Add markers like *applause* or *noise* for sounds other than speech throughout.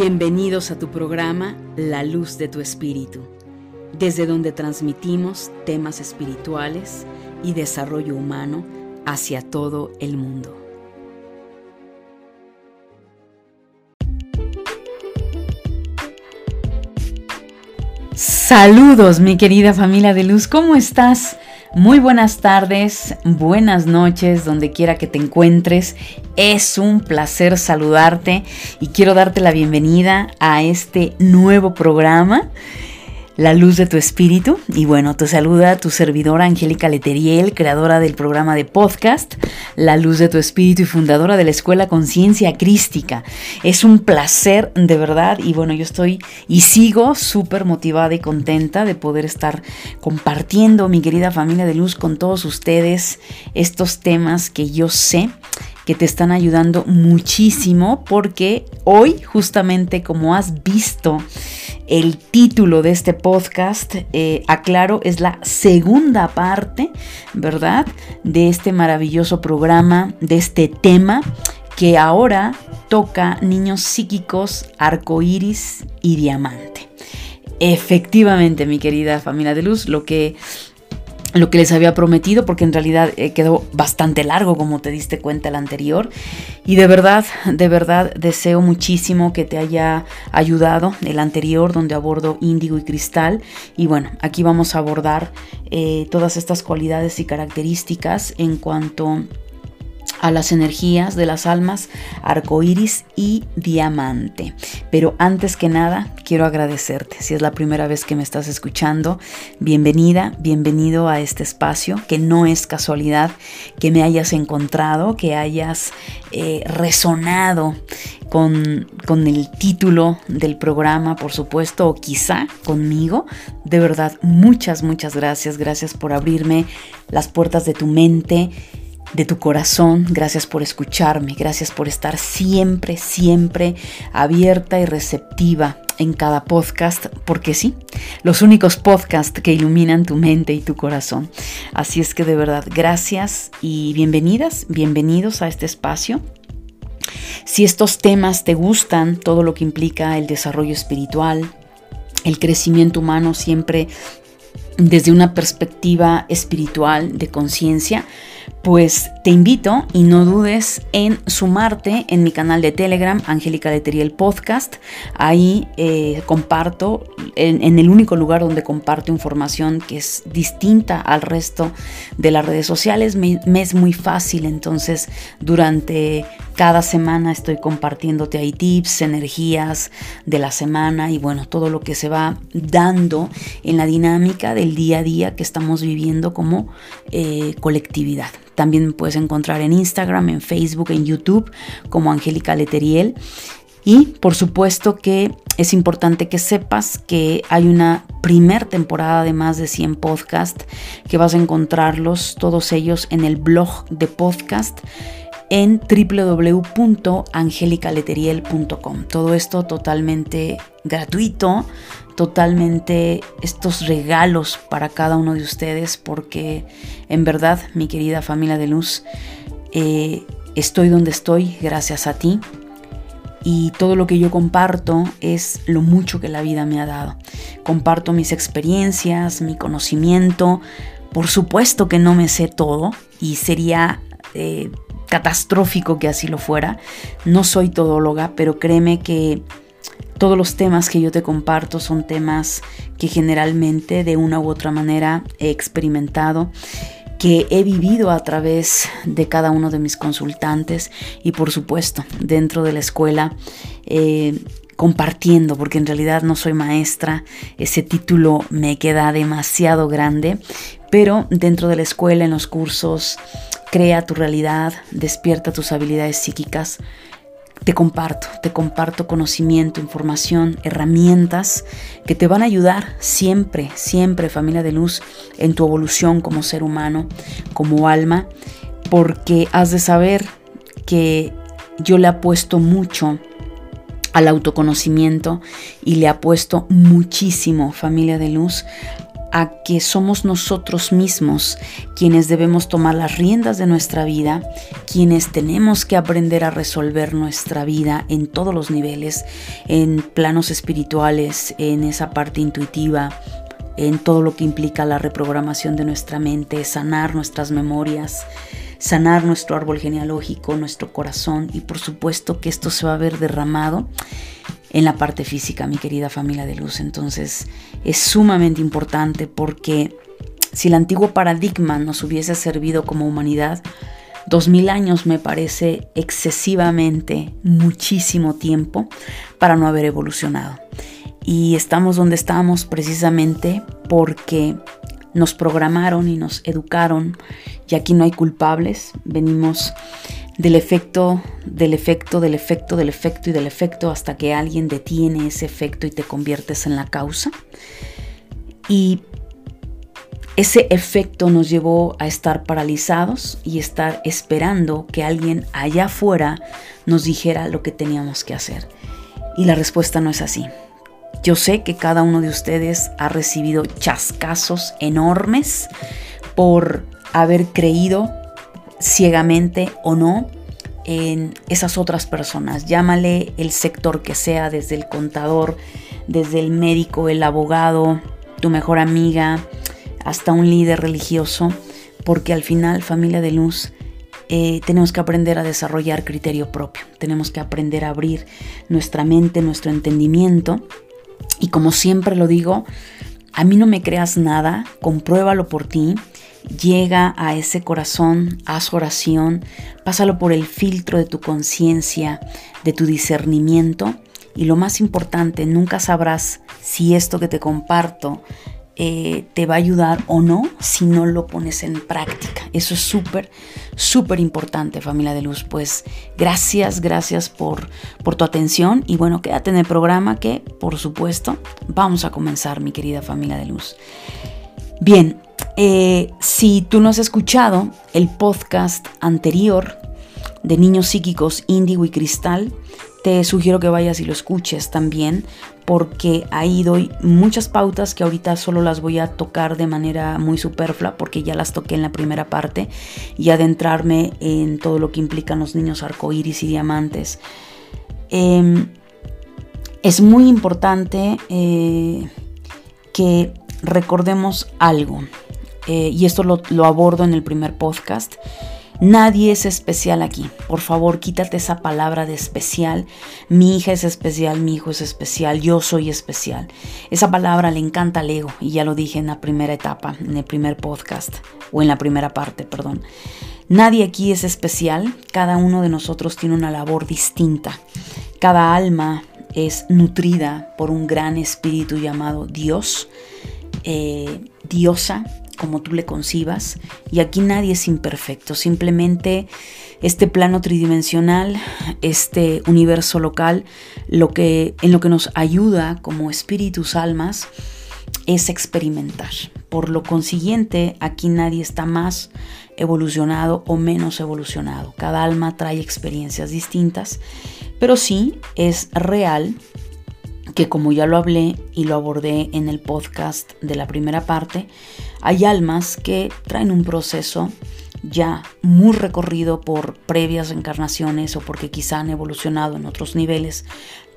Bienvenidos a tu programa La Luz de tu Espíritu, desde donde transmitimos temas espirituales y desarrollo humano hacia todo el mundo. Saludos mi querida familia de luz, ¿cómo estás? Muy buenas tardes, buenas noches, donde quiera que te encuentres. Es un placer saludarte y quiero darte la bienvenida a este nuevo programa la luz de tu espíritu. Y bueno, te saluda tu servidora Angélica Leteriel, creadora del programa de podcast La luz de tu espíritu y fundadora de la Escuela Conciencia Crística. Es un placer de verdad y bueno, yo estoy y sigo súper motivada y contenta de poder estar compartiendo mi querida familia de luz con todos ustedes estos temas que yo sé que te están ayudando muchísimo porque hoy justamente como has visto el título de este podcast, eh, aclaro, es la segunda parte, ¿verdad? De este maravilloso programa, de este tema que ahora toca niños psíquicos, arcoíris y diamante. Efectivamente, mi querida familia de luz, lo que lo que les había prometido, porque en realidad eh, quedó bastante largo, como te diste cuenta el anterior. Y de verdad, de verdad deseo muchísimo que te haya ayudado el anterior, donde abordo índigo y cristal. Y bueno, aquí vamos a abordar eh, todas estas cualidades y características en cuanto las energías de las almas, arcoíris y diamante. Pero antes que nada, quiero agradecerte. Si es la primera vez que me estás escuchando, bienvenida, bienvenido a este espacio, que no es casualidad que me hayas encontrado, que hayas eh, resonado con, con, el título del programa, por supuesto, o quizá conmigo. De verdad, muchas, muchas gracias. Gracias por abrirme las puertas de tu mente de tu corazón. Gracias por escucharme. Gracias por estar siempre, siempre abierta y receptiva en cada podcast, porque sí, los únicos podcasts que iluminan tu mente y tu corazón. Así es que de verdad, gracias y bienvenidas, bienvenidos a este espacio. Si estos temas te gustan, todo lo que implica el desarrollo espiritual, el crecimiento humano siempre desde una perspectiva espiritual de conciencia, pues te invito y no dudes en sumarte en mi canal de Telegram, Angélica Leteriel Podcast. Ahí eh, comparto, en, el único lugar donde comparto información que es distinta al resto de las redes sociales. Me es muy fácil, entonces durante cada semana estoy compartiéndote ahí tips, energías de la semana y bueno, todo lo que se va dando en la dinámica del día a día que estamos viviendo como eh, colectividad. También me puedes encontrar en Instagram, en Facebook, en YouTube como Angélica Leteriel. Y por supuesto que es importante que sepas que hay una primer temporada de más de 100 podcasts que vas a encontrarlos todos ellos en el blog de podcast en www.angelicaleteriel.com. Todo esto totalmente gratuito, totalmente estos regalos para cada uno de ustedes, porque en verdad, mi querida familia de luz, eh, estoy donde estoy gracias a ti. Y todo lo que yo comparto es lo mucho que la vida me ha dado. Comparto mis experiencias, mi conocimiento. Por supuesto que no me sé todo y sería eh, catastrófico que así lo fuera. No soy todóloga, pero créeme que todos los temas que yo te comparto son temas que generalmente de una u otra manera he experimentado que he vivido a través de cada uno de mis consultantes y por supuesto dentro de la escuela eh, compartiendo, porque en realidad no soy maestra, ese título me queda demasiado grande, pero dentro de la escuela, en los cursos, crea tu realidad, despierta tus habilidades psíquicas. Te comparto, te comparto conocimiento, información, herramientas que te van a ayudar siempre, siempre, familia de luz, en tu evolución como ser humano, como alma, porque has de saber que yo le apuesto mucho al autoconocimiento y le apuesto muchísimo, familia de luz, a que somos nosotros mismos quienes debemos tomar las riendas de nuestra vida, quienes tenemos que aprender a resolver nuestra vida en todos los niveles, en planos espirituales, en esa parte intuitiva, en todo lo que implica la reprogramación de nuestra mente, sanar nuestras memorias, sanar nuestro árbol genealógico, nuestro corazón y por supuesto que esto se va a ver derramado en la parte física, mi querida familia de luz. Entonces es sumamente importante porque si el antiguo paradigma nos hubiese servido como humanidad, dos mil años me parece excesivamente muchísimo tiempo para no haber evolucionado. Y estamos donde estamos precisamente porque nos programaron y nos educaron y aquí no hay culpables, venimos del efecto, del efecto, del efecto, del efecto y del efecto hasta que alguien detiene ese efecto y te conviertes en la causa. Y ese efecto nos llevó a estar paralizados y estar esperando que alguien allá afuera nos dijera lo que teníamos que hacer. Y la respuesta no es así. Yo sé que cada uno de ustedes ha recibido chascazos enormes por haber creído ciegamente o no en esas otras personas. Llámale el sector que sea, desde el contador, desde el médico, el abogado, tu mejor amiga, hasta un líder religioso, porque al final, familia de luz, eh, tenemos que aprender a desarrollar criterio propio, tenemos que aprender a abrir nuestra mente, nuestro entendimiento. Y como siempre lo digo, a mí no me creas nada, compruébalo por ti llega a ese corazón, haz oración, pásalo por el filtro de tu conciencia, de tu discernimiento y lo más importante, nunca sabrás si esto que te comparto eh, te va a ayudar o no si no lo pones en práctica. Eso es súper, súper importante, familia de luz. Pues gracias, gracias por, por tu atención y bueno, quédate en el programa que, por supuesto, vamos a comenzar, mi querida familia de luz. Bien, eh, si tú no has escuchado el podcast anterior de Niños Psíquicos Índigo y Cristal, te sugiero que vayas y lo escuches también, porque ahí doy muchas pautas que ahorita solo las voy a tocar de manera muy superflua, porque ya las toqué en la primera parte, y adentrarme en todo lo que implican los niños arcoíris y diamantes. Em, es muy importante eh, que recordemos algo. Eh, y esto lo, lo abordo en el primer podcast. Nadie es especial aquí. Por favor, quítate esa palabra de especial. Mi hija es especial, mi hijo es especial, yo soy especial. Esa palabra le encanta al ego y ya lo dije en la primera etapa, en el primer podcast o en la primera parte, perdón. Nadie aquí es especial, cada uno de nosotros tiene una labor distinta. Cada alma es nutrida por un gran espíritu llamado Dios, eh, diosa, como tú le concibas. Y aquí nadie es imperfecto, simplemente este plano tridimensional, este universo local, lo que, en lo que nos ayuda como espíritus, almas, es experimentar. Por lo consiguiente, aquí nadie está más evolucionado o menos evolucionado. Cada alma trae experiencias distintas, pero sí es real que como ya lo hablé y lo abordé en el podcast de la primera parte, hay almas que traen un proceso ya muy recorrido por previas encarnaciones o porque quizá han evolucionado en otros niveles,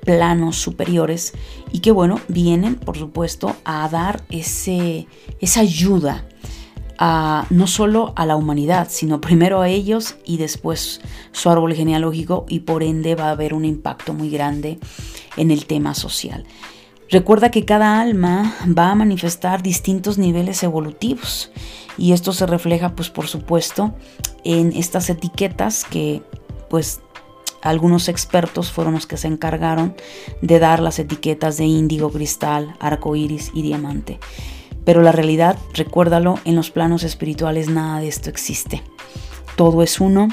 planos superiores y que bueno, vienen por supuesto a dar ese, esa ayuda a, no solo a la humanidad, sino primero a ellos y después su árbol genealógico y por ende va a haber un impacto muy grande en el tema social. Recuerda que cada alma va a manifestar distintos niveles evolutivos y esto se refleja pues por supuesto en estas etiquetas que pues algunos expertos fueron los que se encargaron de dar las etiquetas de índigo, cristal, arco iris y diamante. Pero la realidad, recuérdalo, en los planos espirituales nada de esto existe. Todo es uno,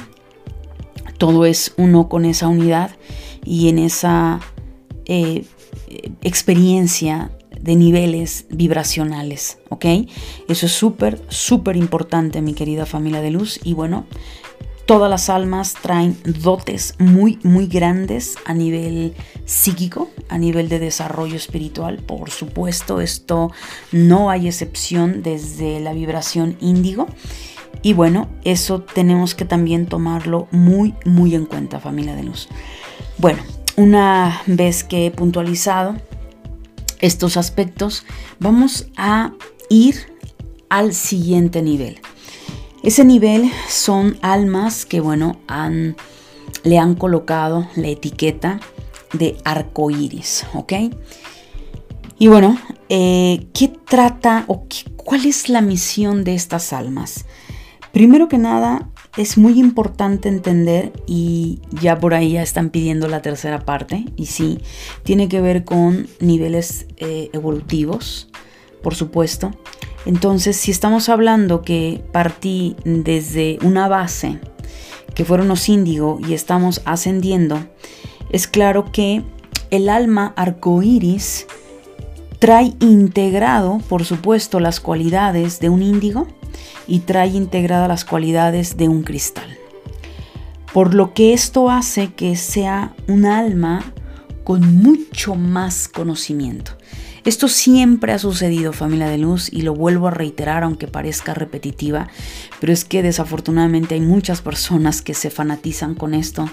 todo es uno con esa unidad y en esa eh, experiencia de niveles vibracionales, ¿ok? Eso es súper, súper importante, mi querida familia de luz. Y bueno, Todas las almas traen dotes muy, muy grandes a nivel psíquico, a nivel de desarrollo espiritual. Por supuesto, esto no hay excepción desde la vibración índigo. Y bueno, eso tenemos que también tomarlo muy, muy en cuenta, familia de luz. Bueno, una vez que he puntualizado estos aspectos, vamos a ir al siguiente nivel. Ese nivel son almas que, bueno, han, le han colocado la etiqueta de arcoíris, ¿ok? Y bueno, eh, ¿qué trata o cuál es la misión de estas almas? Primero que nada, es muy importante entender, y ya por ahí ya están pidiendo la tercera parte, y sí, tiene que ver con niveles eh, evolutivos, por supuesto. Entonces, si estamos hablando que partí desde una base, que fueron los índigo, y estamos ascendiendo, es claro que el alma arcoíris trae integrado, por supuesto, las cualidades de un índigo y trae integradas las cualidades de un cristal. Por lo que esto hace que sea un alma con mucho más conocimiento. Esto siempre ha sucedido, familia de luz, y lo vuelvo a reiterar aunque parezca repetitiva, pero es que desafortunadamente hay muchas personas que se fanatizan con esto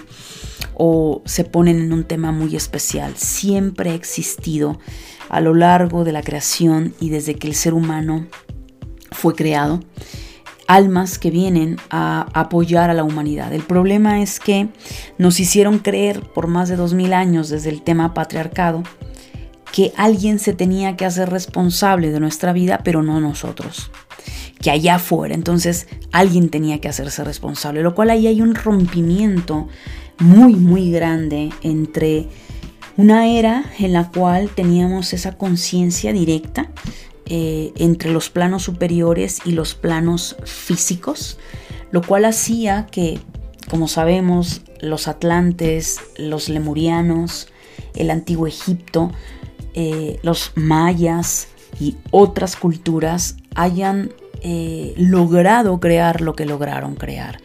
o se ponen en un tema muy especial. Siempre ha existido a lo largo de la creación y desde que el ser humano fue creado, almas que vienen a apoyar a la humanidad. El problema es que nos hicieron creer por más de dos mil años desde el tema patriarcado que alguien se tenía que hacer responsable de nuestra vida, pero no nosotros. Que allá afuera, entonces alguien tenía que hacerse responsable, lo cual ahí hay un rompimiento muy, muy grande entre una era en la cual teníamos esa conciencia directa eh, entre los planos superiores y los planos físicos, lo cual hacía que, como sabemos, los atlantes, los lemurianos, el antiguo Egipto, eh, los mayas y otras culturas hayan eh, logrado crear lo que lograron crear.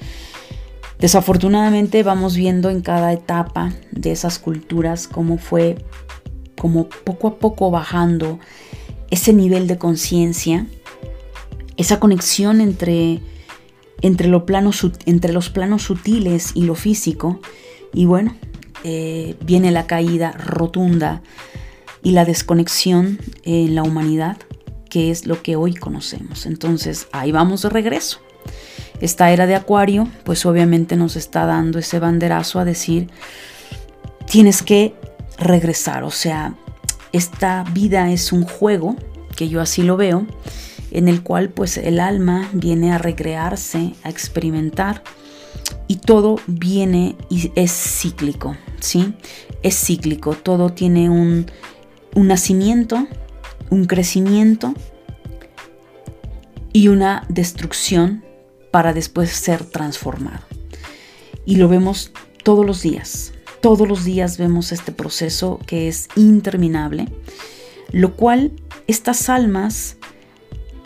Desafortunadamente vamos viendo en cada etapa de esas culturas cómo fue como poco a poco bajando ese nivel de conciencia, esa conexión entre, entre, los planos sutiles y lo físico. Y bueno, eh, viene la caída rotunda y la desconexión en la humanidad, que es lo que hoy conocemos. Entonces, ahí vamos de regreso. Esta era de Acuario, pues obviamente nos está dando ese banderazo a decir, tienes que regresar, o sea, esta vida es un juego, que yo así lo veo, en el cual pues el alma viene a recrearse, a experimentar y todo viene y es cíclico, ¿sí? Es cíclico, todo tiene un, un nacimiento, un crecimiento y una destrucción para después ser transformado. Y lo vemos todos los días. Todos los días vemos este proceso que es interminable, lo cual estas almas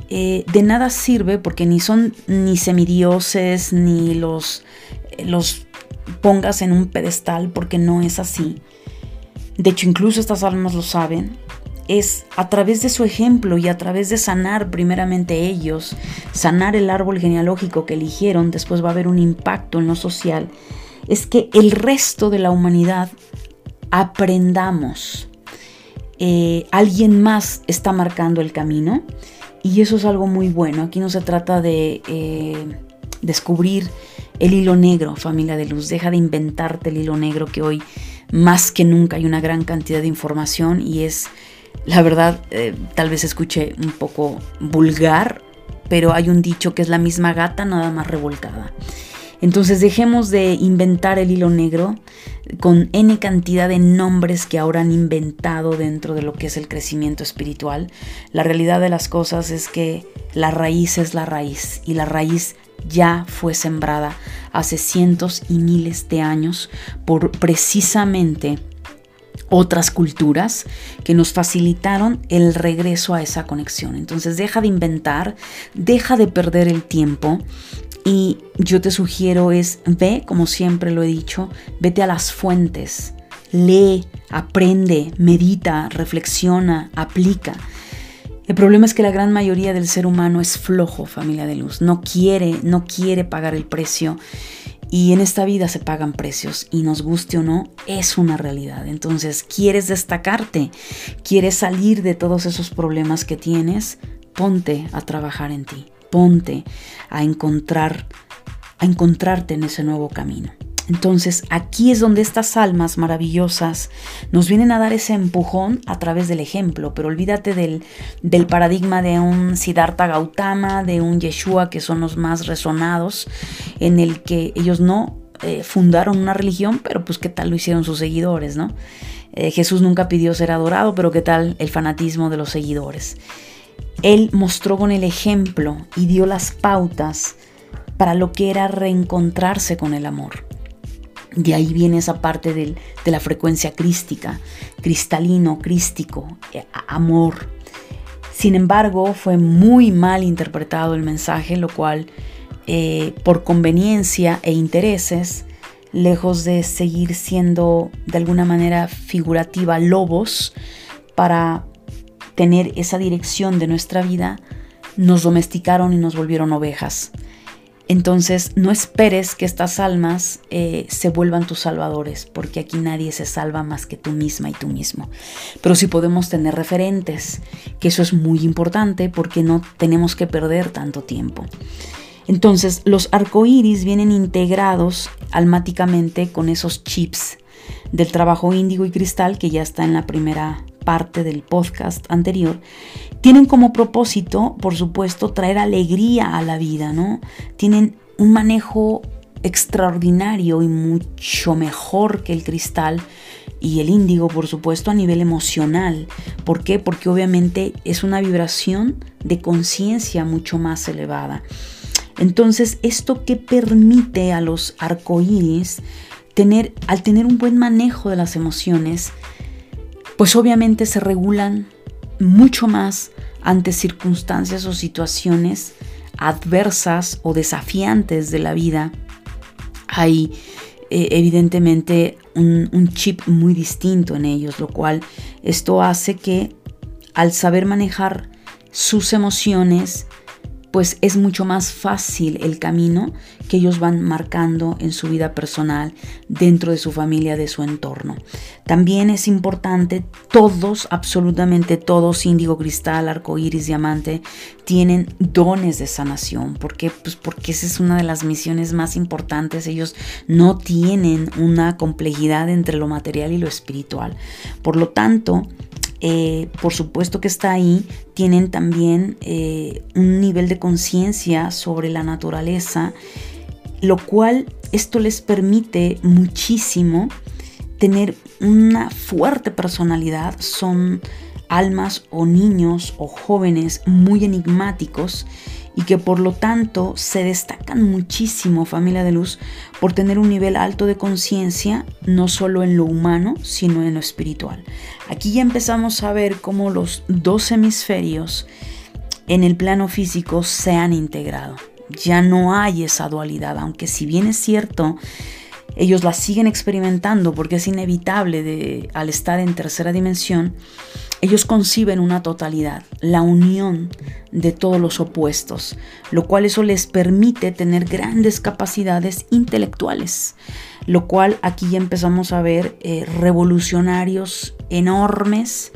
eh, de nada sirve porque ni son ni semidioses ni los, los pongas en un pedestal porque no es así. De hecho, incluso estas almas lo saben. Es a través de su ejemplo y a través de sanar primeramente ellos, sanar el árbol genealógico que eligieron, después va a haber un impacto en lo social es que el resto de la humanidad aprendamos. Eh, alguien más está marcando el camino y eso es algo muy bueno. Aquí no se trata de eh, descubrir el hilo negro, familia de luz. Deja de inventarte el hilo negro que hoy más que nunca hay una gran cantidad de información y es, la verdad, eh, tal vez escuche un poco vulgar, pero hay un dicho que es la misma gata nada más revolcada. Entonces dejemos de inventar el hilo negro con n cantidad de nombres que ahora han inventado dentro de lo que es el crecimiento espiritual. La realidad de las cosas es que la raíz es la raíz y la raíz ya fue sembrada hace cientos y miles de años por precisamente otras culturas que nos facilitaron el regreso a esa conexión. Entonces deja de inventar, deja de perder el tiempo Y yo te sugiero es, ve, como siempre lo he dicho, vete a las fuentes, lee, aprende, medita, reflexiona, aplica. El problema es que la gran mayoría del ser humano es flojo, familia de luz. No quiere, no quiere pagar el precio. Y en esta vida se pagan precios y nos guste o no, es una realidad. Entonces, ¿quieres destacarte? ¿Quieres salir de todos esos problemas que tienes? Ponte a trabajar en ti. Ponte a encontrar a encontrarte en ese nuevo camino. Entonces aquí es donde estas almas maravillosas nos vienen a dar ese empujón a través del ejemplo, pero olvídate del, del paradigma de un Siddhartha Gautama, de un Yeshua, que son los más resonados, en el que ellos no eh, fundaron una religión, pero pues qué tal lo hicieron sus seguidores, ¿no? Eh, Jesús nunca pidió ser adorado, pero qué tal el fanatismo de los seguidores. Él mostró con el ejemplo y dio las pautas para lo que era reencontrarse con el amor. De ahí viene esa parte de la frecuencia crística, cristalino, crístico, eh, amor. Sin embargo, fue muy mal interpretado el mensaje, lo cual, eh, por conveniencia e intereses, lejos de seguir siendo de alguna manera figurativa lobos para tener esa dirección de nuestra vida, nos domesticaron y nos volvieron ovejas. Entonces no esperes que estas almas eh, se vuelvan tus salvadores, porque aquí nadie se salva más que tú misma y tú mismo. Pero sí podemos tener referentes, que eso es muy importante porque no tenemos que perder tanto tiempo. Entonces los arcoíris vienen integrados almáticamente con esos chips del trabajo índigo y cristal que ya está en la primera parte del podcast anterior, tienen como propósito, por supuesto, traer alegría a la vida, ¿no? Tienen un manejo extraordinario y mucho mejor que el cristal y el índigo, por supuesto, a nivel emocional. ¿Por qué? Porque obviamente es una vibración de conciencia mucho más elevada. Entonces, esto que permite a los arcoíris tener, al tener un buen manejo de las emociones, pues obviamente se regulan mucho más ante circunstancias o situaciones adversas o desafiantes de la vida. Hay eh, evidentemente un, un chip muy distinto en ellos, lo cual esto hace que al saber manejar sus emociones, pues es mucho más fácil el camino que ellos van marcando en su vida personal, dentro de su familia, de su entorno. También es importante, todos, absolutamente todos, índigo, cristal, arco iris, diamante, tienen dones de sanación. ¿Por qué? Pues porque esa es una de las misiones más importantes. Ellos no tienen una complejidad entre lo material y lo espiritual. Por lo tanto, eh, por supuesto que está ahí, tienen también eh, un nivel de conciencia sobre la naturaleza, lo cual esto les permite muchísimo tener una fuerte personalidad, son almas o niños o jóvenes muy enigmáticos y que por lo tanto se destacan muchísimo, familia de luz, por tener un nivel alto de conciencia, no solo en lo humano, sino en lo espiritual. Aquí ya empezamos a ver cómo los dos hemisferios en el plano físico se han integrado. Ya no hay esa dualidad, aunque si bien es cierto, ellos la siguen experimentando porque es inevitable de, al estar en tercera dimensión, ellos conciben una totalidad, la unión de todos los opuestos, lo cual eso les permite tener grandes capacidades intelectuales, lo cual aquí ya empezamos a ver eh, revolucionarios enormes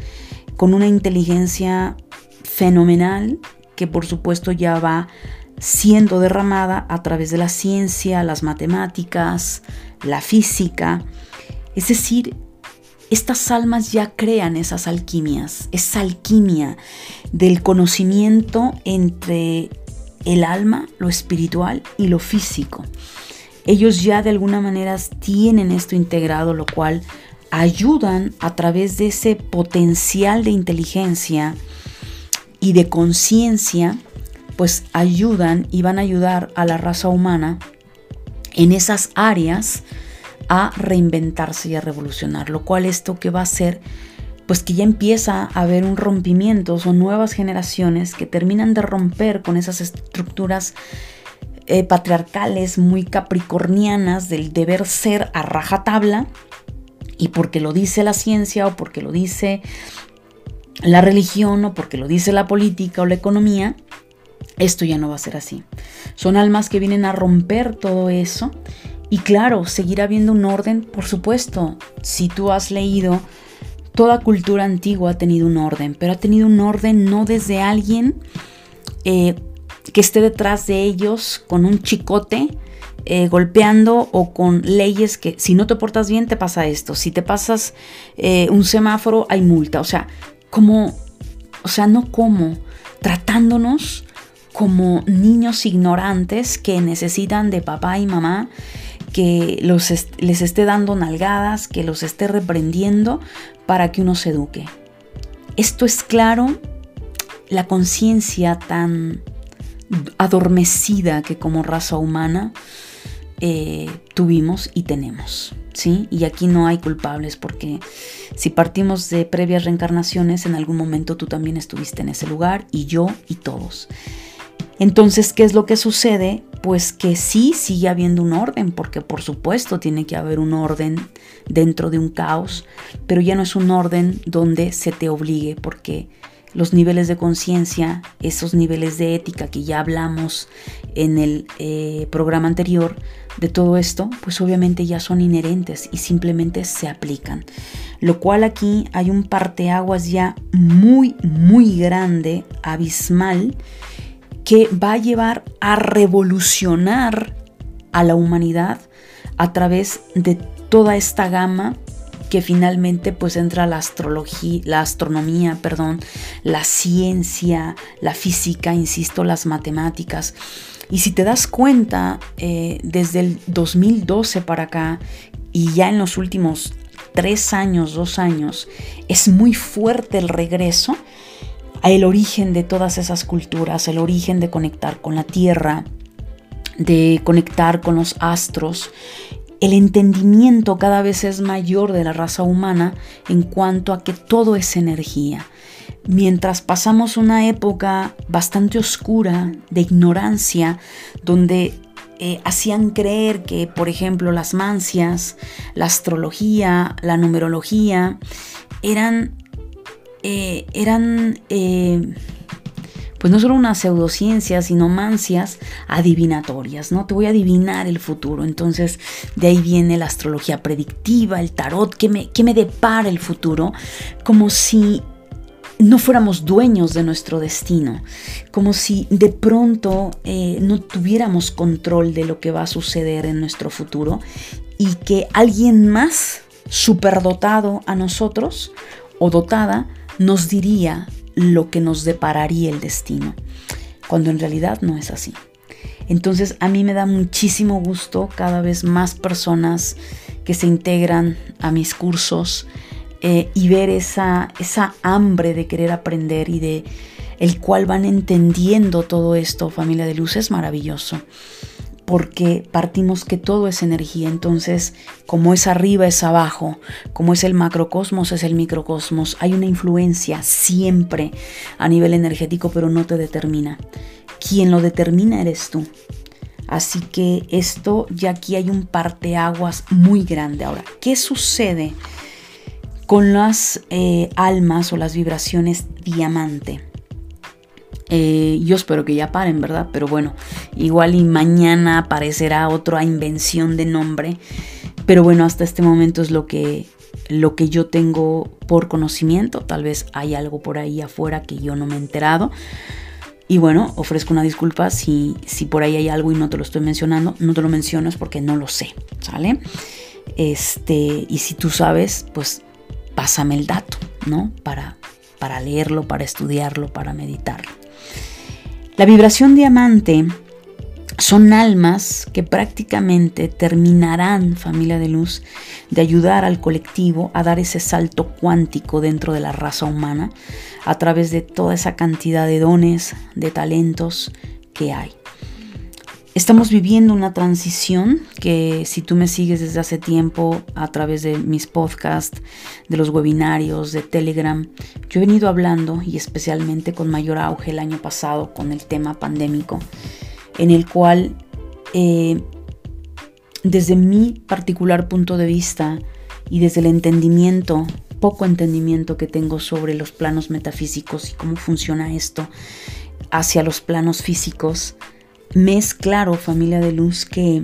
con una inteligencia fenomenal que por supuesto ya va siendo derramada a través de la ciencia, las matemáticas, la física. Es decir, estas almas ya crean esas alquimias, esa alquimia del conocimiento entre el alma, lo espiritual y lo físico. Ellos ya de alguna manera tienen esto integrado, lo cual ayudan a través de ese potencial de inteligencia y de conciencia, pues ayudan y van a ayudar a la raza humana en esas áreas a reinventarse y a revolucionar, lo cual esto que va a hacer pues que ya empieza a haber un rompimiento, son nuevas generaciones que terminan de romper con esas estructuras eh, patriarcales, muy capricornianas del deber ser a rajatabla y porque lo dice la ciencia o porque lo dice la religión o porque lo dice la política o la economía, esto ya no va a ser así. Son almas que vienen a romper todo eso y claro, seguirá habiendo un orden, por supuesto, si tú has leído, toda cultura antigua ha tenido un orden, pero ha tenido un orden no desde alguien eh, que esté detrás de ellos con un chicote eh, golpeando o con leyes que si no te portas bien te pasa esto, si te pasas eh, un semáforo hay multa, o sea, como, o sea, no como, tratándonos como niños ignorantes que necesitan de papá y mamá que los les esté dando nalgadas, que los esté reprendiendo para que uno se eduque. Esto es claro, la conciencia tan adormecida que como raza humana eh, tuvimos y tenemos. ¿sí? Y aquí no hay culpables porque si partimos de previas reencarnaciones, en algún momento tú también estuviste en ese lugar y yo y todos. Entonces, ¿qué es lo que sucede? Pues que sí sigue habiendo un orden, porque por supuesto tiene que haber un orden dentro de un caos, pero ya no es un orden donde se te obligue, porque los niveles de conciencia, esos niveles de ética que ya hablamos en el eh, programa anterior, de todo esto, pues obviamente ya son inherentes y simplemente se aplican. Lo cual aquí hay un parteaguas ya muy, muy grande, abismal, que va a llevar a revolucionar a la humanidad a través de toda esta gama que finalmente pues entra la astrología, la astronomía, perdón, la ciencia, la física, insisto, las matemáticas. Y si te das cuenta, eh, desde el 2012 para acá y ya en los últimos tres años, dos años, es muy fuerte el regreso el origen de todas esas culturas, el origen de conectar con la tierra, de conectar con los astros. El entendimiento cada vez es mayor de la raza humana en cuanto a que todo es energía. Mientras pasamos una época bastante oscura de ignorancia, donde eh, hacían creer que, por ejemplo, las mancias, la astrología, la numerología, eran eh, eran eh, pues no solo una pseudociencia, sino mancias adivinatorias, ¿no? Te voy a adivinar el futuro. Entonces, de ahí viene la astrología predictiva, el tarot, que me, que me depara el futuro, como si no fuéramos dueños de nuestro destino, como si de pronto eh, no tuviéramos control de lo que va a suceder en nuestro futuro y que alguien más superdotado a nosotros o dotada nos diría lo que nos depararía el destino, cuando en realidad no es así. Entonces a mí me da muchísimo gusto cada vez más personas que se integran a mis cursos eh, y ver esa, esa hambre de querer aprender y de el cual van entendiendo todo esto, familia de luz, es maravilloso porque partimos que todo es energía, entonces como es arriba es abajo, como es el macrocosmos es el microcosmos, hay una influencia siempre a nivel energético, pero no te determina. Quien lo determina eres tú. Así que esto ya aquí hay un parteaguas muy grande. Ahora, ¿qué sucede con las eh, almas o las vibraciones diamante? Eh, yo espero que ya paren, ¿verdad? Pero bueno, igual y mañana aparecerá otra invención de nombre. Pero bueno, hasta este momento es lo que, lo que yo tengo por conocimiento. Tal vez hay algo por ahí afuera que yo no me he enterado. Y bueno, ofrezco una disculpa si, si por ahí hay algo y no te lo estoy mencionando. No te lo menciono es porque no lo sé, ¿sale? Este, y si tú sabes, pues pásame el dato, ¿no? Para, para leerlo, para estudiarlo, para meditarlo. La vibración diamante son almas que prácticamente terminarán, familia de luz, de ayudar al colectivo a dar ese salto cuántico dentro de la raza humana a través de toda esa cantidad de dones, de talentos que hay. Estamos viviendo una transición que si tú me sigues desde hace tiempo a través de mis podcasts, de los webinarios, de Telegram, yo he venido hablando y especialmente con mayor auge el año pasado con el tema pandémico, en el cual eh, desde mi particular punto de vista y desde el entendimiento, poco entendimiento que tengo sobre los planos metafísicos y cómo funciona esto hacia los planos físicos, me es claro, familia de luz, que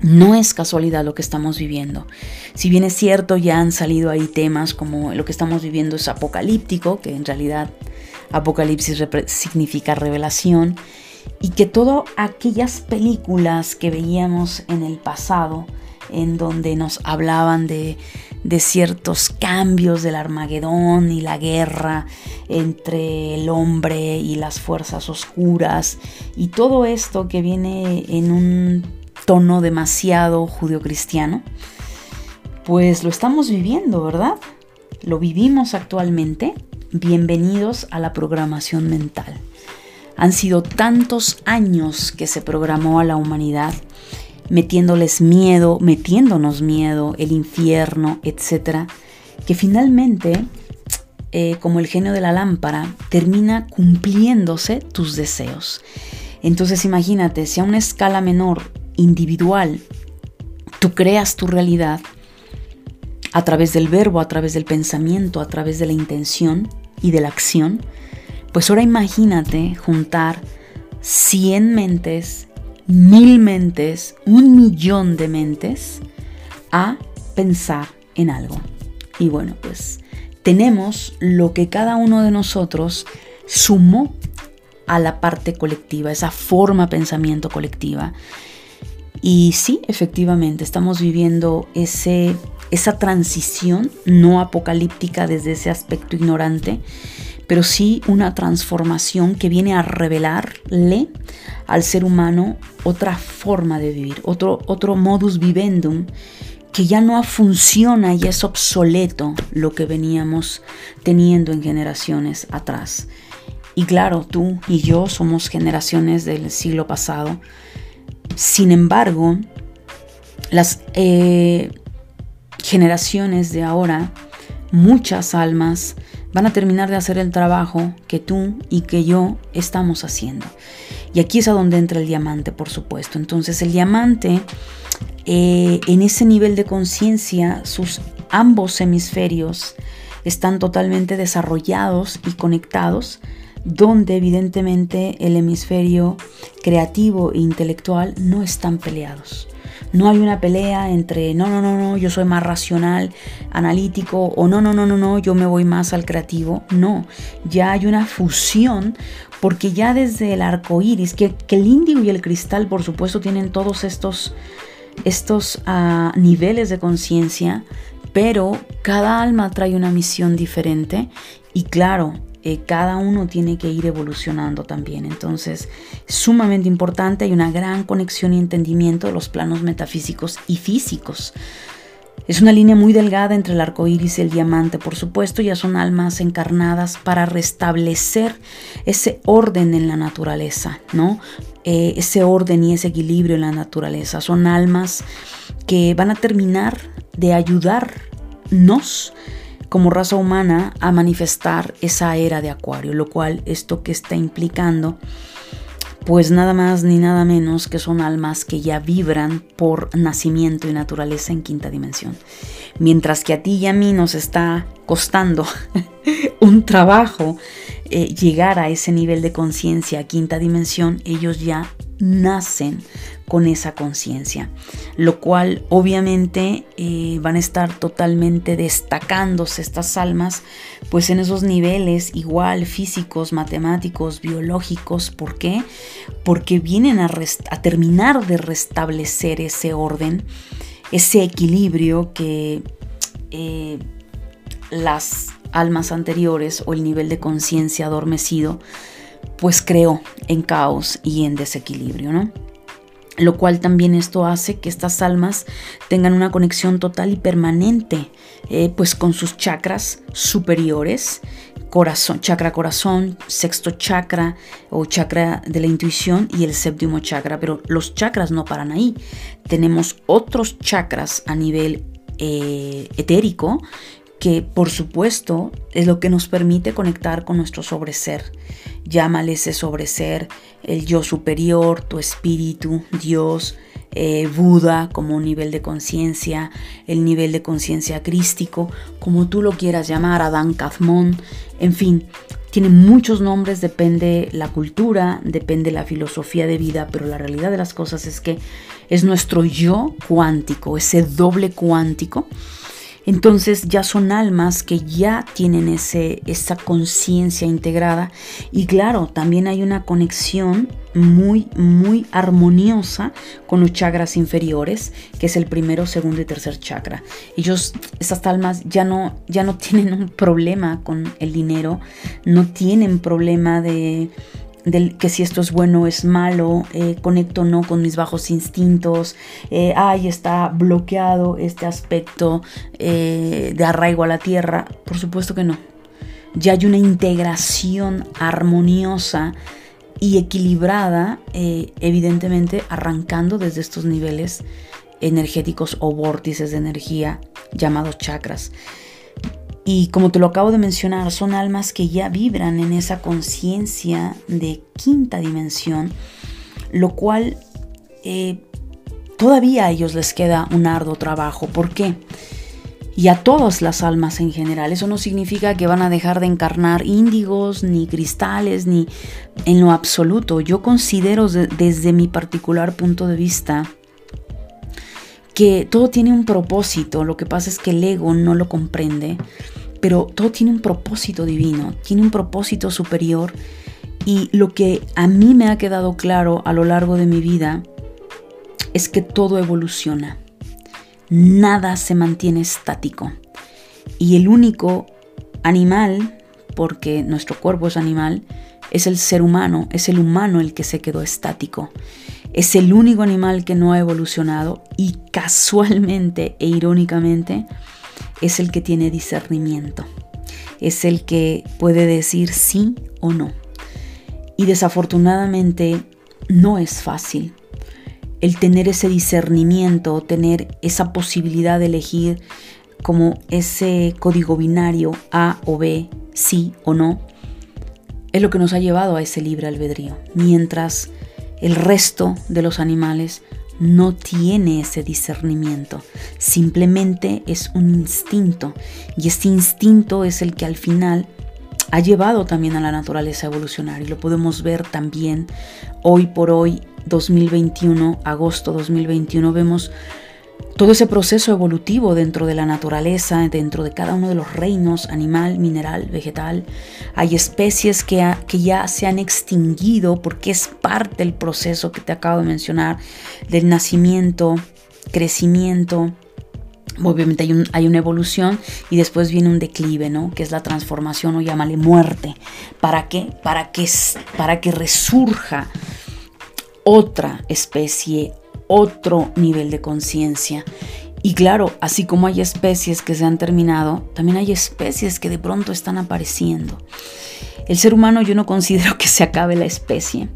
no es casualidad lo que estamos viviendo. Si bien es cierto, ya han salido ahí temas como lo que estamos viviendo es apocalíptico, que en realidad apocalipsis significa revelación, y que todas aquellas películas que veíamos en el pasado, en donde nos hablaban de, de ciertos cambios del Armagedón y la guerra entre el hombre y las fuerzas oscuras, y todo esto que viene en un tono demasiado judio-cristiano, pues lo estamos viviendo, ¿verdad? Lo vivimos actualmente. Bienvenidos a la programación mental. Han sido tantos años que se programó a la humanidad, metiéndoles miedo, metiéndonos miedo, el infierno, etc., que finalmente, eh, como el genio de la lámpara, termina cumpliéndose tus deseos. Entonces imagínate, si a una escala menor, individual, tú creas tu realidad a través del verbo, a través del pensamiento, a través de la intención y de la acción, pues ahora imagínate juntar 100 mentes, mil mentes, un millón de mentes a pensar en algo. Y bueno, pues tenemos lo que cada uno de nosotros sumó a la parte colectiva, esa forma pensamiento colectiva. Y sí, efectivamente, estamos viviendo ese, esa transición no apocalíptica desde ese aspecto ignorante pero sí una transformación que viene a revelarle al ser humano otra forma de vivir, otro, otro modus vivendum que ya no funciona y es obsoleto lo que veníamos teniendo en generaciones atrás. Y claro, tú y yo somos generaciones del siglo pasado. Sin embargo, las eh, generaciones de ahora, muchas almas van a terminar de hacer el trabajo que tú y que yo estamos haciendo. Y aquí es a donde entra el diamante, por supuesto. Entonces el diamante, eh, en ese nivel de conciencia, sus ambos hemisferios están totalmente desarrollados y conectados, donde evidentemente el hemisferio creativo e intelectual no están peleados. No hay una pelea entre no, no, no, no, yo soy más racional, analítico o no, no, no, no, no, yo me voy más al creativo. No, ya hay una fusión porque ya desde el arco iris, que, el índigo y el cristal, por supuesto, tienen todos estos, estos ah, niveles de conciencia, pero cada alma trae una misión diferente y claro, eh, cada uno tiene que ir evolucionando también. Entonces, sumamente importante, hay una gran conexión y entendimiento de los planos metafísicos y físicos. Es una línea muy delgada entre el arco iris y el diamante, por supuesto, ya son almas encarnadas para restablecer ese orden en la naturaleza, ¿no? Eh, ese orden y ese equilibrio en la naturaleza. Son almas que van a terminar de ayudarnos como raza humana a manifestar esa era de Acuario, lo cual esto que está implicando pues nada más ni nada menos que son almas que ya vibran por nacimiento y naturaleza en quinta dimensión. Mientras que a ti y a mí nos está costando *laughs* un trabajo eh, llegar a ese nivel de conciencia, quinta dimensión, ellos ya nacen con esa conciencia, lo cual obviamente eh, van a estar totalmente destacándose estas almas, pues en esos niveles igual físicos, matemáticos, biológicos. ¿Por qué? Porque vienen a, terminar de restablecer ese orden, ese equilibrio que eh, las almas anteriores o el nivel de conciencia adormecido pues creó en caos y en desequilibrio, ¿no? Lo cual también esto hace que estas almas tengan una conexión total y permanente, eh, pues con sus chakras superiores, corazón, chakra corazón, sexto chakra o chakra de la intuición y el séptimo chakra. Pero los chakras no paran ahí. Tenemos otros chakras a nivel eh, etérico que por supuesto es lo que nos permite conectar con nuestro sobreser llámale ese sobreser, el yo superior, tu espíritu, Dios, eh, Buda como un nivel de conciencia, el nivel de conciencia crístico, como tú lo quieras llamar, Adán Kazmón, en fin, tiene muchos nombres, depende la cultura, depende la filosofía de vida, pero la realidad de las cosas es que es nuestro yo cuántico, ese doble cuántico entonces ya son almas que ya tienen ese, esa conciencia integrada y claro, también hay una conexión muy, muy armoniosa con los chakras inferiores, que es el primero, segundo y tercer chakra. Ellos, estas almas ya no, ya no *laughs* tienen un problema con el dinero, no tienen problema de que si esto es bueno o es malo, eh, conecto o no con mis bajos instintos, eh, ay, está bloqueado este aspecto eh, de arraigo a la tierra. Por supuesto que no. Ya hay una integración armoniosa y equilibrada, evidentemente arrancando desde estos niveles energéticos o vórtices de energía llamados chakras. Y como te lo acabo de mencionar, son almas que ya vibran en esa conciencia de quinta dimensión, lo cual eh, todavía a ellos les queda un arduo trabajo. ¿Por qué? Y a todas las almas en general. Eso no significa que van a dejar de encarnar índigos, ni cristales, ni en lo absoluto. Yo considero desde mi particular punto de vista que todo tiene un propósito, lo que pasa es que el ego no lo comprende, pero todo tiene un propósito divino, tiene un propósito superior. Y lo que a mí me ha quedado claro a lo largo de mi vida es que todo evoluciona, nada se mantiene estático. Y el único animal, porque nuestro cuerpo es animal, es el ser humano, es el humano el que se quedó estático. Es el único animal que no ha evolucionado y casualmente e irónicamente es el que tiene discernimiento. Es el que puede decir sí o no. Y desafortunadamente no es fácil el tener ese discernimiento, tener esa posibilidad de elegir como ese código binario A o B, sí o no, es lo que nos ha llevado a ese libre albedrío. Mientras el resto de los animales no tiene ese discernimiento, simplemente es un instinto. Y este instinto es el que al final ha llevado también a la naturaleza a evolucionar. Y lo podemos ver también hoy por hoy 2021, agosto 2021 vemos todo ese proceso evolutivo dentro de la naturaleza, dentro de cada uno de los reinos, animal, mineral, vegetal. Hay especies que, ya se han extinguido porque es parte del proceso que te acabo de mencionar, del nacimiento, crecimiento, Obviamente hay, hay, una evolución y después viene un declive, ¿no? Que es la transformación o llámale muerte. ¿Para qué? Para que, para que resurja otra especie, otro nivel de conciencia. Y claro, así como hay especies que se han terminado, también hay especies que de pronto están apareciendo. El ser humano yo no considero *laughs* que se acabe la especie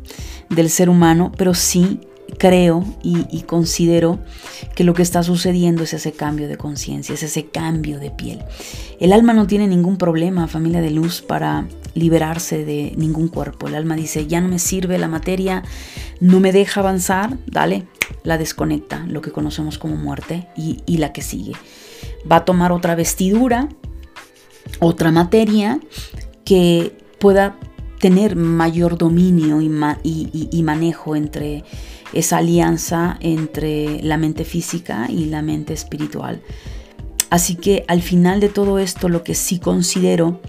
del ser humano, pero sí creo y, considero que lo que está sucediendo es ese cambio de conciencia, es ese cambio de piel. El alma no tiene ningún problema, familia de luz, para liberarse de ningún cuerpo. El alma dice, ya no me sirve la materia, no me deja avanzar, dale, la desconecta, lo que conocemos como muerte, y, la que sigue. Va a tomar otra vestidura, otra materia que pueda tener mayor dominio y, manejo entre esa alianza entre la mente física y la mente espiritual. Así que al final de todo esto lo que sí considero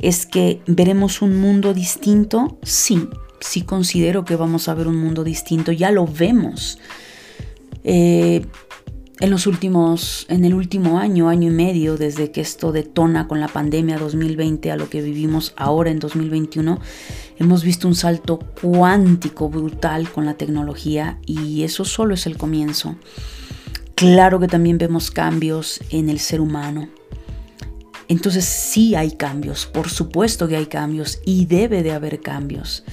es que veremos un mundo distinto, sí, sí considero que vamos a ver un mundo distinto, ya lo vemos. Eh, en los últimos, en el último año, año y medio, desde que esto detona con la pandemia 2020 a lo que vivimos ahora en 2021, hemos visto un salto cuántico brutal con la tecnología y eso solo es el comienzo. Claro que también vemos cambios en el ser humano. Entonces sí hay cambios, por supuesto que hay cambios y debe de haber cambios.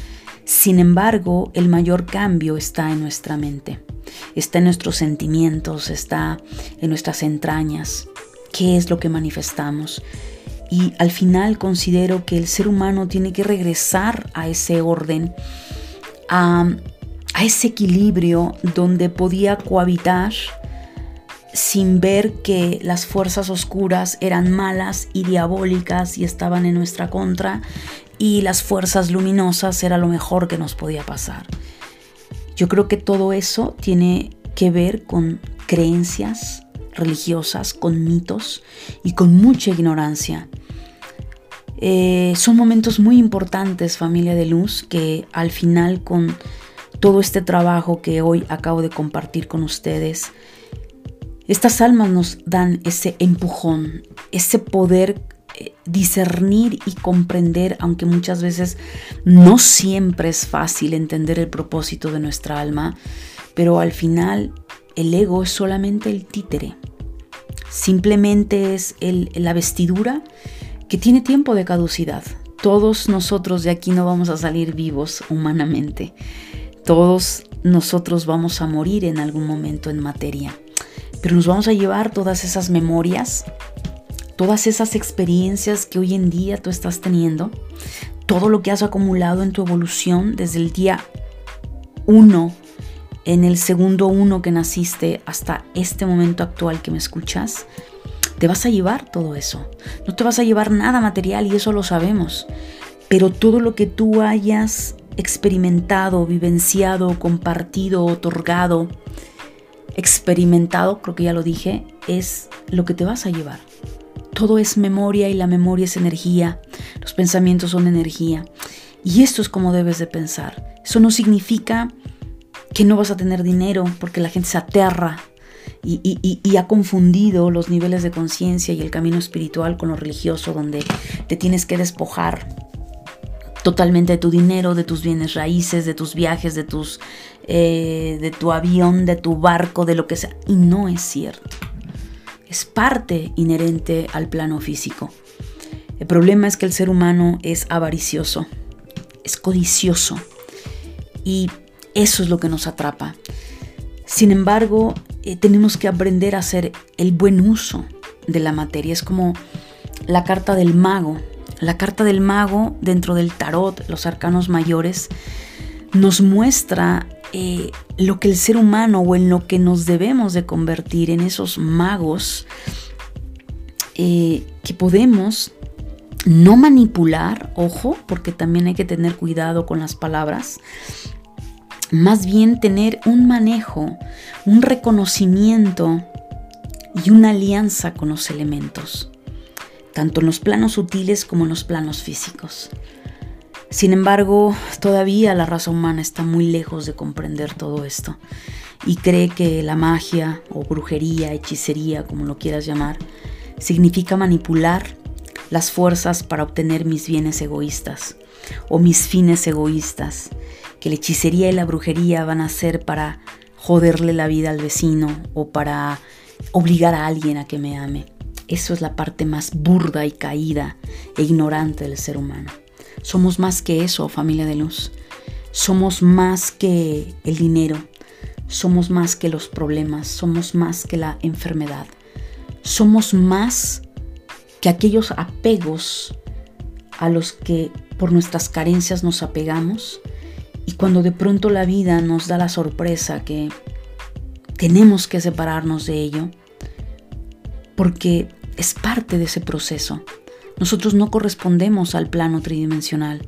Sin embargo, el mayor cambio está en nuestra mente está en nuestros sentimientos, está en nuestras entrañas, qué es lo que manifestamos. y al final considero que el ser humano tiene que regresar a ese orden, a, ese equilibrio donde podía cohabitar sin ver que las fuerzas oscuras eran malas y diabólicas y estaban en nuestra contra y las fuerzas luminosas era lo mejor que nos podía pasar. Yo creo que todo eso tiene que ver con creencias religiosas, con mitos y con mucha ignorancia. Eh, son momentos muy importantes, familia de luz, que al final con todo este trabajo que hoy acabo de compartir con ustedes, estas almas nos dan ese empujón, ese poder discernir y comprender, aunque muchas veces no siempre es fácil entender el propósito de nuestra alma, pero al final el ego es solamente el títere, simplemente es la vestidura que tiene tiempo de caducidad. Todos nosotros de aquí no vamos a salir vivos humanamente. Todos nosotros vamos a morir en algún momento en materia pero nos vamos a llevar todas esas memorias, todas esas experiencias que hoy en día tú estás teniendo, todo lo que has acumulado en tu evolución desde el día 1, en el segundo 1 que naciste hasta este momento actual que me escuchas, te vas a llevar todo eso. No te vas a llevar nada material y eso lo sabemos. Pero todo lo que tú hayas experimentado, vivenciado, compartido, otorgado, experimentado, creo que ya lo dije, es lo que te vas a llevar. Todo es memoria y la memoria es energía. Los pensamientos son energía. Y esto es como debes de pensar. Eso no significa que no vas a tener dinero porque la gente se aterra y, ha confundido los niveles de conciencia y el camino espiritual con lo religioso, donde te tienes que despojar totalmente de tu dinero, de tus bienes raíces, de tus viajes, de, tus, eh, de tu avión, de tu barco, de lo que sea. Y no es cierto. Es parte inherente al plano físico. El problema es que el ser humano es avaricioso, es codicioso. Y eso es lo que nos atrapa. Sin embargo, eh, tenemos que aprender a hacer el buen uso de la materia. Es como la carta del mago. La carta del mago dentro del tarot, los arcanos mayores, nos muestra eh, lo que el ser humano o en lo que nos debemos de convertir en esos magos eh, que podemos no manipular, ojo, porque también hay que tener cuidado con las palabras, más bien tener un manejo, un reconocimiento y una alianza con los elementos tanto en los planos sutiles como en los planos físicos. Sin embargo, todavía la raza humana está muy lejos de comprender todo esto y cree que la magia o brujería, hechicería, como lo quieras llamar, significa manipular las fuerzas para obtener mis bienes egoístas o mis fines egoístas, que la hechicería y la brujería van a ser para joderle la vida al vecino o para obligar a alguien a que me ame. Eso es la parte más burda y caída e ignorante del ser humano. Somos más que eso, familia de luz. Somos más que el dinero. Somos más que los problemas. Somos más que la enfermedad. Somos más que aquellos apegos a los que por nuestras carencias nos apegamos y cuando de pronto la vida nos da la sorpresa que tenemos que separarnos de ello, porque es parte de ese proceso. Nosotros no correspondemos al plano tridimensional,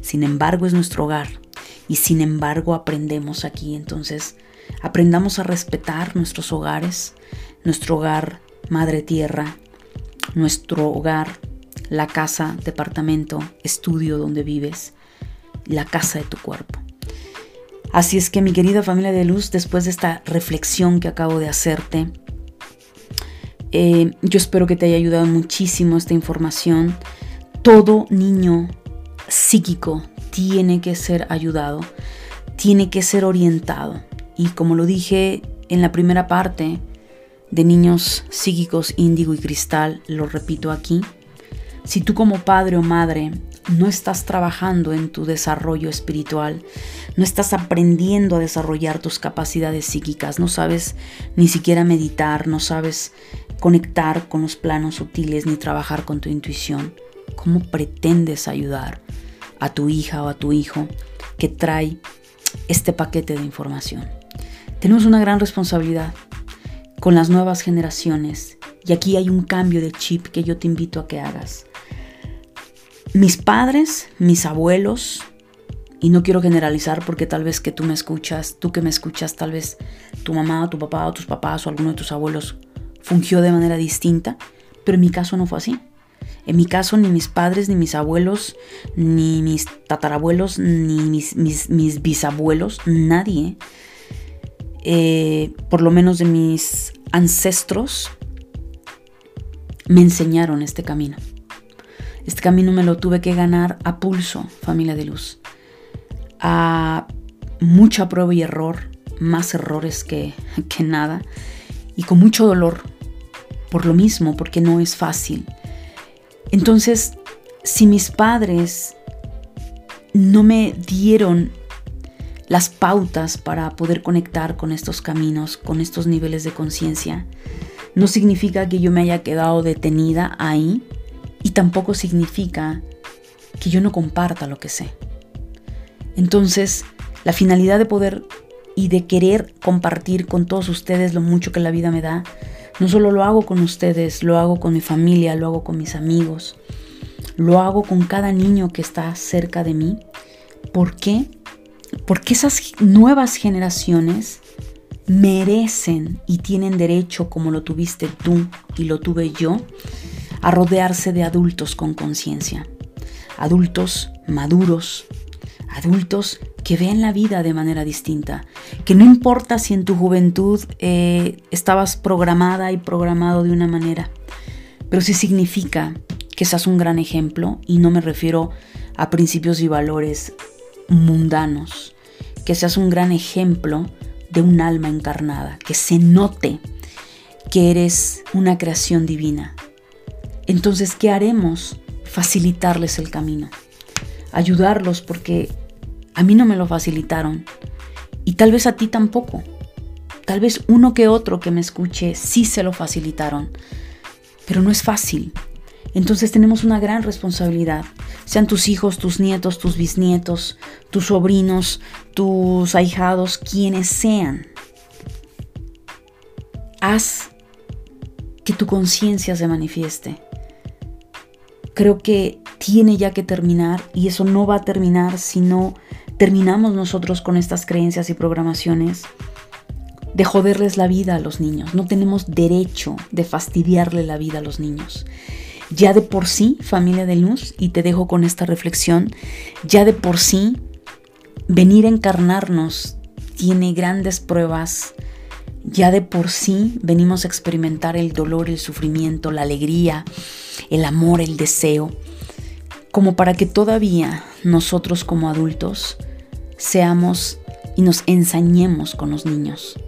sin embargo es nuestro hogar y sin embargo aprendemos aquí. Entonces, aprendamos a respetar nuestros hogares, nuestro hogar madre tierra, nuestro hogar, la casa, departamento, estudio donde vives, la casa de tu cuerpo. Así es que mi querida familia de luz, después de esta reflexión que acabo de hacerte, eh, yo espero que te haya ayudado muchísimo esta información. Todo niño psíquico tiene que ser ayudado, tiene que ser orientado. Y como lo dije en la primera parte de niños psíquicos índigo y cristal, lo repito aquí, si tú como padre o madre no estás trabajando en tu desarrollo espiritual, no estás aprendiendo a desarrollar tus capacidades psíquicas, no sabes ni siquiera meditar, no sabes conectar con los planos sutiles ni trabajar con tu intuición? ¿Cómo pretendes ayudar a tu hija o a tu hijo que trae este paquete de información? Tenemos una gran responsabilidad con las nuevas generaciones y aquí hay un cambio de chip que yo te invito a que hagas. Mis padres, mis abuelos, y no quiero generalizar porque tal vez que tú me escuchas, tú que me escuchas, tal vez tu mamá, tu papá o tus papás o alguno de tus abuelos fungió de manera distinta, pero en mi caso no fue así. En mi caso ni mis padres, ni mis abuelos, ni mis tatarabuelos, ni mis, mis, bisabuelos, nadie, eh, por lo menos de mis ancestros, me enseñaron este camino. Este camino me lo tuve que ganar a pulso, familia de luz a mucha prueba y error, más errores que, que nada, y con mucho dolor por lo mismo, porque no es fácil. Entonces, si mis padres no me dieron las pautas para poder conectar con estos caminos, con estos niveles de conciencia, no significa que yo me haya quedado detenida ahí y tampoco significa que yo no comparta lo que sé. Entonces, la finalidad de poder y de querer compartir con todos ustedes lo mucho que la vida me da, no solo lo hago con ustedes, lo hago con mi familia, lo hago con mis amigos, lo hago con cada niño que está cerca de mí. ¿Por qué? Porque esas nuevas generaciones merecen y tienen derecho, como lo tuviste tú y lo tuve yo, a rodearse de adultos con conciencia. Adultos maduros, adultos que ven la vida de manera distinta, que no importa si en tu juventud eh, estabas programada y programado de una manera, pero sí significa que seas un gran ejemplo y no me refiero a principios y valores mundanos, que seas un gran ejemplo de un alma encarnada, que se note que eres una creación divina. Entonces, ¿qué haremos? Facilitarles el camino ayudarlos porque a mí no me lo facilitaron y tal vez a ti tampoco. Tal vez uno que otro que me escuche sí se lo facilitaron, pero no es fácil. Entonces tenemos una gran responsabilidad, sean tus hijos, tus nietos, tus bisnietos, tus sobrinos, tus ahijados, quienes sean. Haz que tu conciencia se manifieste. Creo que tiene ya que terminar y eso no va a terminar si no terminamos nosotros con estas creencias y programaciones de joderles la vida a los niños. No tenemos derecho de fastidiarle la vida a los niños. Ya de por sí, familia de luz, y te dejo con esta reflexión, ya de por sí, venir a encarnarnos tiene grandes pruebas. Ya de por sí venimos a experimentar el dolor, el sufrimiento, la alegría, el amor, el deseo como para que todavía nosotros como adultos seamos y nos ensañemos con los niños.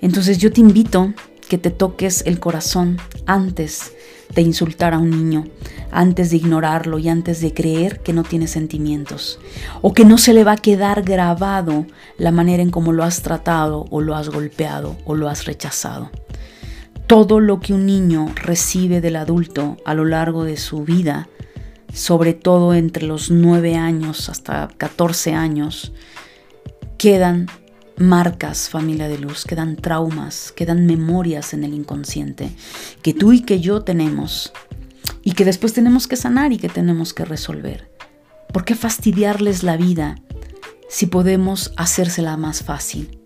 Entonces yo te invito que te toques el corazón antes de insultar a un niño, antes de ignorarlo y antes de creer que no tiene sentimientos, o que no se le va a quedar grabado la manera en cómo lo has tratado o lo has golpeado o lo has rechazado. Todo lo que un niño recibe del adulto a lo largo de su vida sobre todo entre los 9 años hasta 14 años, quedan marcas, familia de luz, quedan traumas, quedan memorias en el inconsciente que tú y que yo tenemos y que después tenemos que sanar y que tenemos que resolver. ¿Por qué fastidiarles la vida si podemos hacérsela más fácil?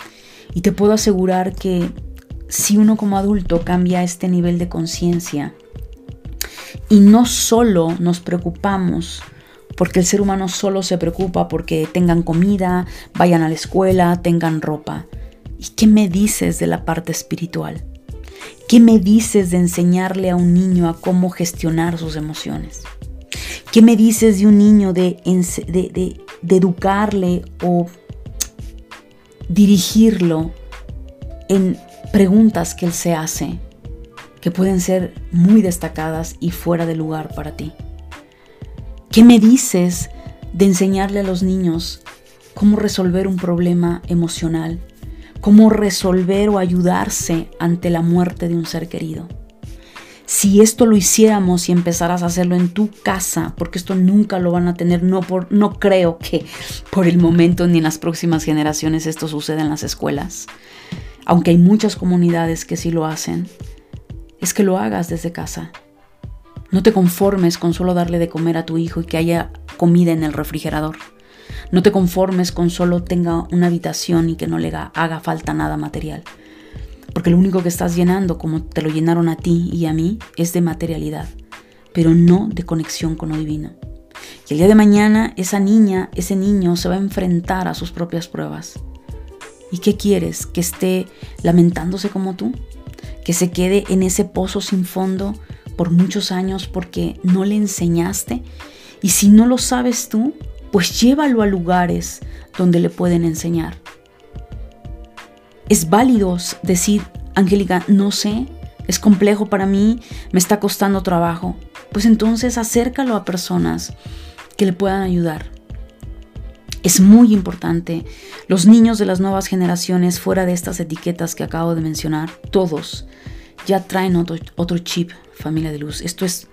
Y te puedo asegurar que si uno como adulto cambia este nivel de conciencia, y no solo nos preocupamos porque el ser humano solo se preocupa porque tengan comida, vayan a la escuela, tengan ropa. ¿Y qué me dices de la parte espiritual? ¿Qué me dices de enseñarle a un niño a cómo gestionar sus emociones? ¿Qué me dices de un niño de, de, de educarle o dirigirlo en preguntas que él se hace que pueden ser muy destacadas y fuera de lugar para ti. ¿Qué me dices de enseñarle a los niños cómo resolver un problema emocional? ¿Cómo resolver o ayudarse ante la muerte de un ser querido? Si esto lo hiciéramos y empezaras a hacerlo en tu casa, porque esto nunca lo van a tener, no, por, no creo que por el momento ni en las próximas generaciones esto suceda en las escuelas, aunque hay muchas comunidades que sí lo hacen, es que lo hagas desde casa. No te conformes con solo darle de comer a tu hijo y que haya comida en el refrigerador. No te conformes con solo tenga una habitación y que no le haga falta nada material. Porque lo único que estás llenando, como te lo llenaron a ti y a mí, es de materialidad, pero no de conexión con lo divino. Y el día de mañana esa niña, ese niño se va a enfrentar a sus propias pruebas. ¿Y qué quieres? ¿Que esté lamentándose como tú? ¿Que se quede en ese pozo sin fondo por muchos años porque no le enseñaste? Y si no lo sabes tú, pues llévalo a lugares donde le pueden enseñar. Es válido decir, Angélica, no sé, es complejo para mí, me está costando trabajo. Pues entonces acércalo a personas que le puedan ayudar. Es muy importante. Los niños de las nuevas generaciones, fuera de estas etiquetas que acabo de mencionar, todos ya traen otro, chip, familia de luz. Esto es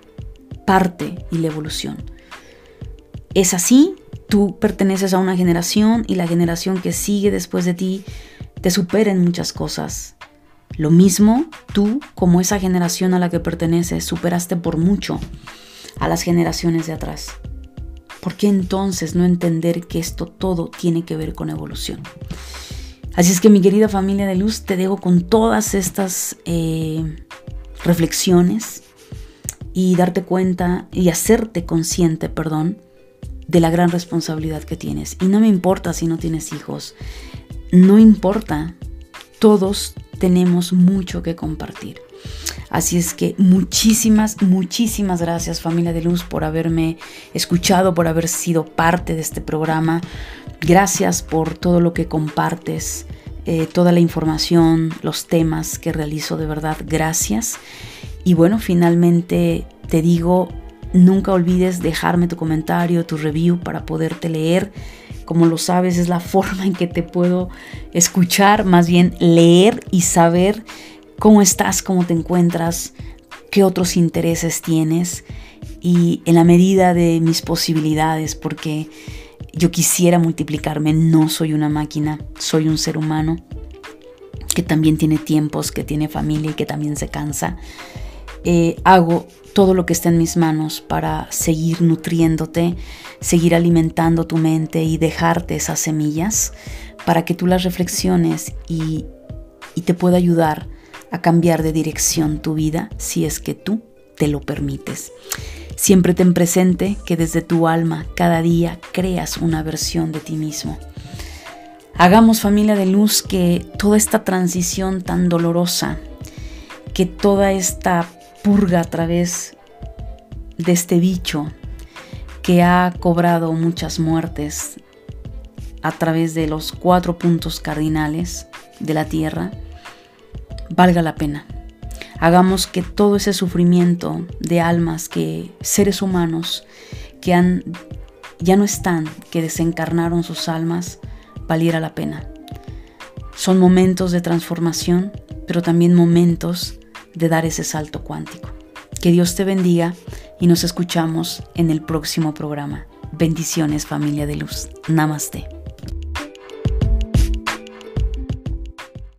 parte y la evolución. Es así, tú perteneces a una generación y la generación que sigue después de ti te supera en muchas cosas. Lo mismo tú como esa generación a la que perteneces superaste por mucho a las generaciones de atrás. ¿Por qué entonces no entender que esto todo tiene que ver con evolución? Así es que mi querida familia de luz, te dejo con todas estas eh, reflexiones y darte cuenta y hacerte consciente, perdón, de la gran responsabilidad que tienes. Y no me importa si no tienes hijos, no importa, todos tenemos mucho que compartir. Así es que muchísimas, muchísimas gracias familia de luz por haberme escuchado, por haber sido parte de este programa. Gracias por todo lo que compartes, eh, toda la información, los temas que realizo, de verdad, gracias. Y bueno, finalmente te digo, nunca olvides dejarme tu comentario, tu review para poderte leer. Como lo sabes, es la *laughs* forma en que te puedo escuchar, más bien leer y saber cómo estás, cómo te encuentras, qué otros intereses tienes y en la medida de mis posibilidades, porque yo quisiera multiplicarme, no soy una máquina, soy un ser humano que también tiene tiempos, que tiene familia y que también se cansa. Eh, hago todo lo que está en mis manos para seguir nutriéndote, seguir alimentando tu mente y dejarte esas semillas para que tú las reflexiones y, y te pueda ayudar a cambiar de dirección tu vida si es que tú te lo permites. Siempre ten presente que desde tu alma cada día creas una versión de ti mismo. Hagamos familia de luz que toda esta transición tan dolorosa, que toda esta purga a través de este bicho que ha cobrado muchas muertes a través de los cuatro puntos cardinales de la tierra, valga la pena. Hagamos que todo ese sufrimiento de almas que seres humanos que han ya no están, que desencarnaron sus almas, valiera la pena. Son momentos de transformación, pero también momentos de dar ese salto cuántico. Que Dios te bendiga y nos escuchamos en el próximo programa. Bendiciones familia de luz. Namaste.